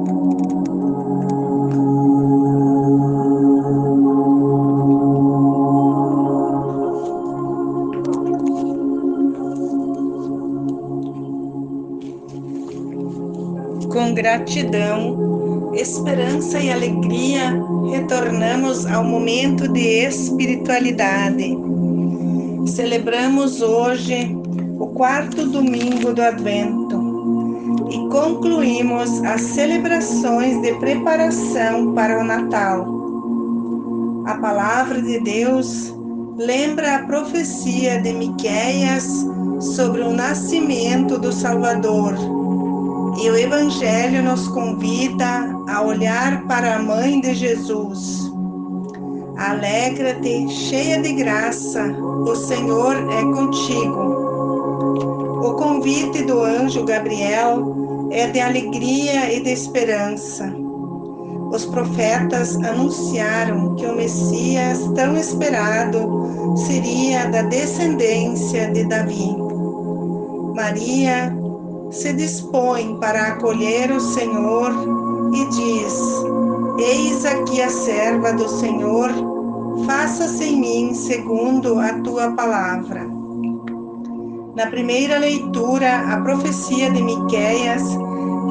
Com gratidão, esperança e alegria, retornamos ao momento de espiritualidade. Celebramos hoje o quarto domingo do Advento e concluímos as celebrações de preparação para o Natal. A palavra de Deus lembra a profecia de Miqueias sobre o nascimento do Salvador e o Evangelho nos convida a olhar para a mãe de Jesus. Alegra-te, cheia de graça, o Senhor é contigo. O convite do anjo Gabriel é de alegria e de esperança. Os profetas anunciaram que o Messias tão esperado seria da descendência de Davi. Maria se dispõe para acolher o Senhor e diz: Eis aqui a serva do Senhor, faça-se em mim segundo a tua palavra. Na primeira leitura, a profecia de Miqueias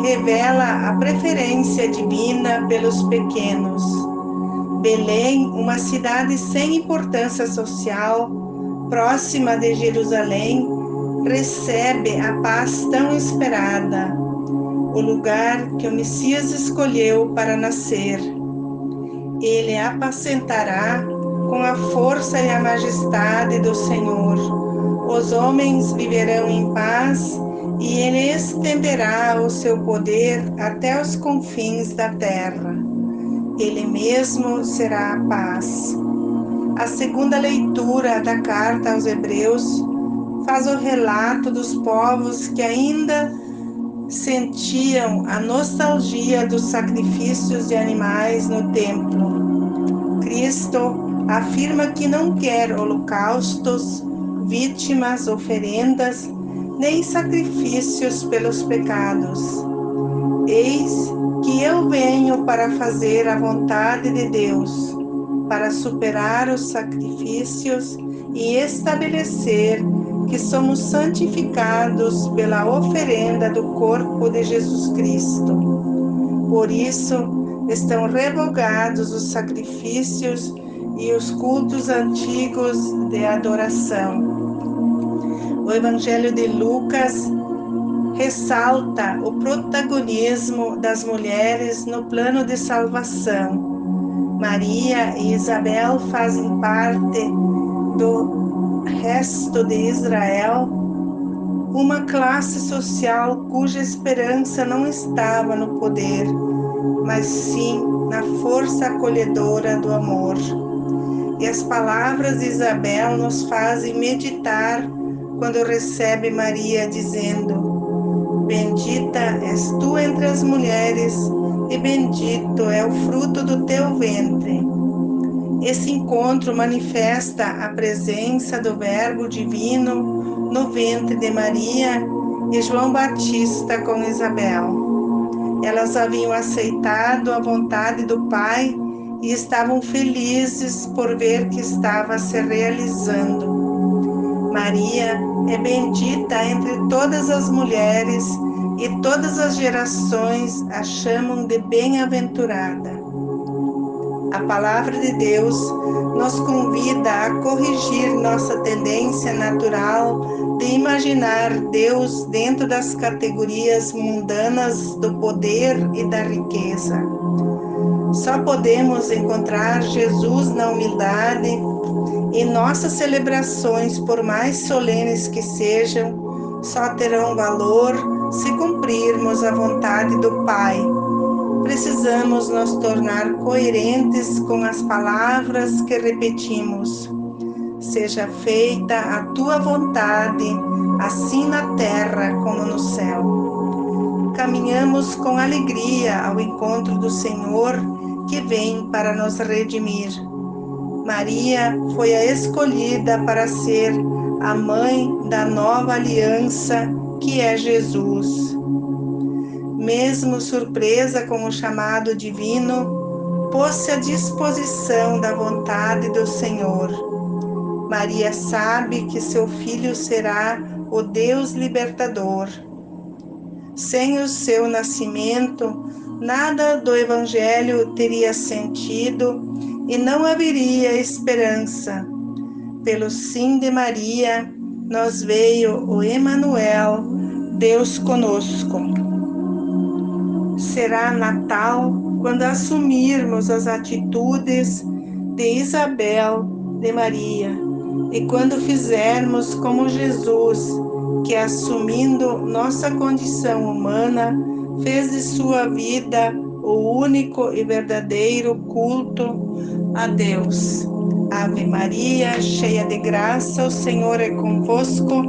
revela a preferência divina pelos pequenos. Belém, uma cidade sem importância social, próxima de Jerusalém, recebe a paz tão esperada, o lugar que o Messias escolheu para nascer. Ele apacentará com a força e a majestade do Senhor. Os homens viverão em paz e ele estenderá o seu poder até os confins da terra. Ele mesmo será a paz. A segunda leitura da carta aos Hebreus faz o relato dos povos que ainda sentiam a nostalgia dos sacrifícios de animais no templo. Cristo afirma que não quer holocaustos, vítimas, oferendas, nem sacrifícios pelos pecados. Eis que eu venho para fazer a vontade de Deus, para superar os sacrifícios e estabelecer que somos santificados pela oferenda do corpo de Jesus Cristo. Por isso, estão revogados os sacrifícios e os cultos antigos de adoração. O Evangelho de Lucas ressalta o protagonismo das mulheres no plano de salvação. Maria e Isabel fazem parte do resto de Israel, uma classe social cuja esperança não estava no poder, mas sim na força acolhedora do amor. E as palavras de Isabel nos fazem meditar quando recebe Maria dizendo: Bendita és tu entre as mulheres, e bendito é o fruto do teu ventre. Esse encontro manifesta a presença do Verbo Divino no ventre de Maria e João Batista com Isabel. Elas haviam aceitado a vontade do Pai e estavam felizes por ver que estava se realizando. Maria é bendita entre todas as mulheres e todas as gerações a chamam de bem-aventurada. A palavra de Deus nos convida a corrigir nossa tendência natural de imaginar Deus dentro das categorias mundanas do poder e da riqueza. Só podemos encontrar Jesus na humildade e nossas celebrações, por mais solenes que sejam, só terão valor se cumprirmos a vontade do Pai precisamos nos tornar coerentes com as palavras que repetimos. Seja feita a tua vontade, assim na terra como no céu. Caminhamos com alegria ao encontro do Senhor que vem para nos redimir. Maria foi a escolhida para ser a mãe da nova aliança que é Jesus mesmo surpresa com o chamado divino, pôs-se à disposição da vontade do Senhor. Maria sabe que seu filho será o Deus libertador. Sem o seu nascimento, nada do Evangelho teria sentido e não haveria esperança. Pelo sim de Maria, nos veio o Emanuel, Deus conosco. Será Natal quando assumirmos as atitudes de Isabel, de Maria, e quando fizermos como Jesus, que assumindo nossa condição humana, fez de sua vida o único e verdadeiro culto a Deus. Ave Maria, cheia de graça, o Senhor é convosco.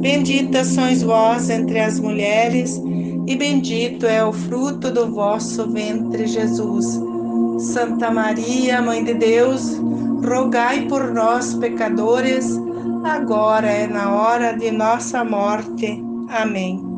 Bendita sois vós entre as mulheres, e bendito é o fruto do vosso ventre, Jesus. Santa Maria, Mãe de Deus, rogai por nós, pecadores, agora é na hora de nossa morte. Amém.